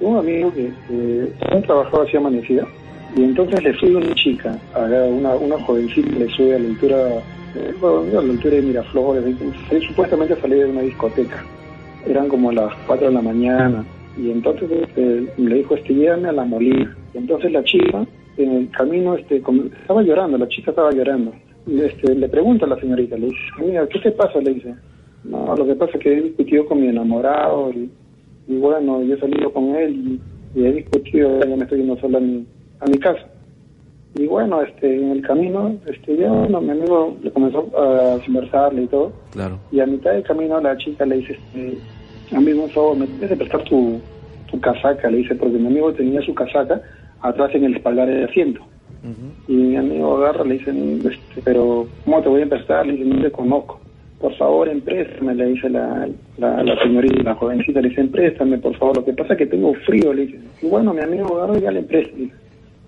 un amigo que, que trabajaba así amanecida y entonces le sube una chica, una, una jovencita le sube a la altura, eh, a la altura de Miraflores, supuestamente salía de una discoteca, eran como las 4 de la mañana y entonces este, le dijo, este, llévame a la molina. Y entonces la chica en el camino este, estaba llorando, la chica estaba llorando. Este, le pregunta a la señorita, le dice, mira, ¿qué te pasa? Le dice, no, lo que pasa es que he discutido con mi enamorado y y bueno, yo he salido con él y, he discutido, ya me estoy yendo sola a mi, a mi casa. Y bueno, este, en el camino, este, ya, bueno, mi amigo le comenzó a conversarle y todo. Claro. Y a mitad del camino la chica le dice, este, amigo, favor, ¿me tienes que prestar tu, tu casaca? Le dice, porque mi amigo tenía su casaca atrás en el espaldar del asiento. Y mi amigo agarra, le dice, este, pero ¿cómo te voy a prestar? Le dice, no te conozco por favor, empréstame, le dice la, la, señorita, la jovencita, le dice, empréstame, por favor, lo que pasa es que tengo frío, le dice. Y bueno, mi amigo agarra ya le empresta.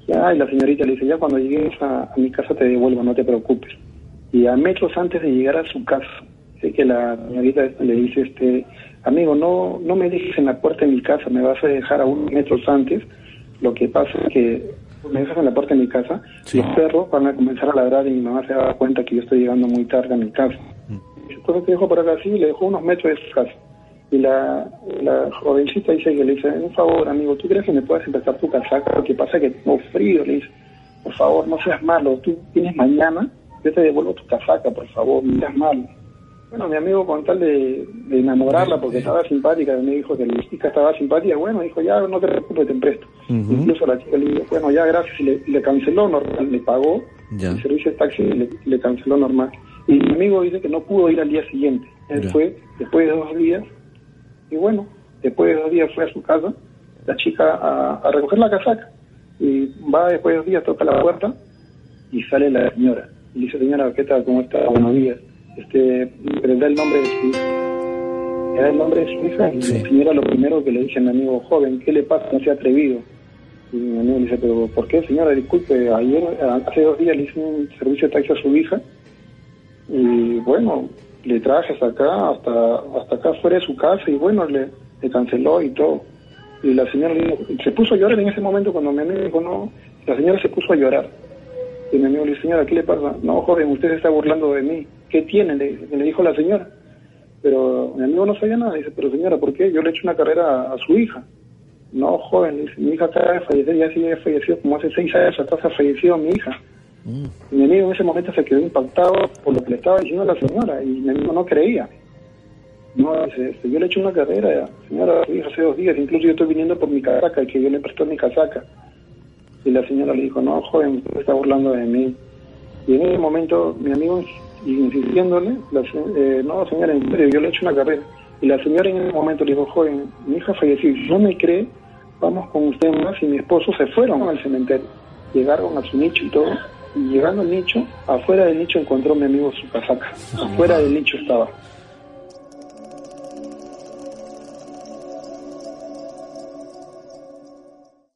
Ya, y la señorita le dice, ya cuando llegues a, mi casa te devuelvo, no te preocupes. Y a metros antes de llegar a su casa, sé que la señorita le dice, este, amigo, no, no me dejes en la puerta de mi casa, me vas a dejar a unos metros antes. Lo que pasa es que me dejas en la puerta de mi casa, y los perros van a comenzar a ladrar y mi mamá se da cuenta que yo estoy llegando muy tarde a mi casa. Entonces te dejó por acá así, le dejó unos metros de su casa. Y la, la jovencita dice que le dice, un favor, amigo, ¿tú crees que me puedes empezar tu casaca? Lo que pasa es que tengo frío, le dice, por favor, no seas malo, tú tienes mañana, yo te devuelvo tu casaca, por favor, no seas malo. Bueno, mi amigo con tal de, enamorarla porque estaba simpática, me dijo que la chica estaba simpática, bueno, dijo, ya, no te preocupes, te empresto. Incluso la chica le dijo, bueno, ya, gracias, y le, canceló, le pagó el servicio de taxi y le, le canceló normal. Y mi amigo dice que no pudo ir al día siguiente. Él fue después de dos días, y bueno, después de dos días fue a su casa, la chica a, recoger la casaca. Y va después de dos días, toca la puerta y sale la señora. Y dice, señora, ¿qué tal? ¿Cómo está? Buenos días. Este, da el nombre de su hija. Da el nombre de su hija y la señora lo primero que le dice a mi amigo joven, ¿qué le pasa? No se ha atrevido. Y mi amigo le dice, pero ¿por qué, señora? Disculpe, ayer, hace dos días le hice un servicio de taxi a su hija y bueno, le traje hasta acá, hasta, hasta acá fuera de su casa y bueno, le, le canceló y todo. Y la señora se puso a llorar en ese momento cuando mi amigo dijo no, la señora se puso a llorar. Y mi amigo le dijo, señora, ¿qué le pasa? No, joven, usted se está burlando de mí. ¿Qué tiene? Le, le dijo la señora. Pero mi amigo no sabía nada. Dice, pero señora, ¿por qué? Yo le he hecho una carrera a, su hija. No, joven, dice, mi hija acaba de fallecer, ya sí ha fallecido, como hace seis años atrás ha fallecido mi hija. Mi amigo en ese momento se quedó impactado por lo que le estaba diciendo la señora y mi amigo no creía. No, dice, este, yo le he hecho una carrera, señora, hace dos días, incluso yo estoy viniendo por mi casaca y que yo le prestó mi casaca. Y la señora le dijo, no, joven, usted está burlando de mí. Y en ese momento mi amigo insistiéndole, eh, no, señora, en serio, yo le he hecho una carrera. Y la señora en ese momento le dijo, joven, mi hija falleció, no me cree, vamos con usted más y mi esposo se fueron al cementerio. Llegaron a su nicho y todo, y llegando al nicho, afuera del nicho encontró mi amigo su casaca. Afuera del nicho estaba.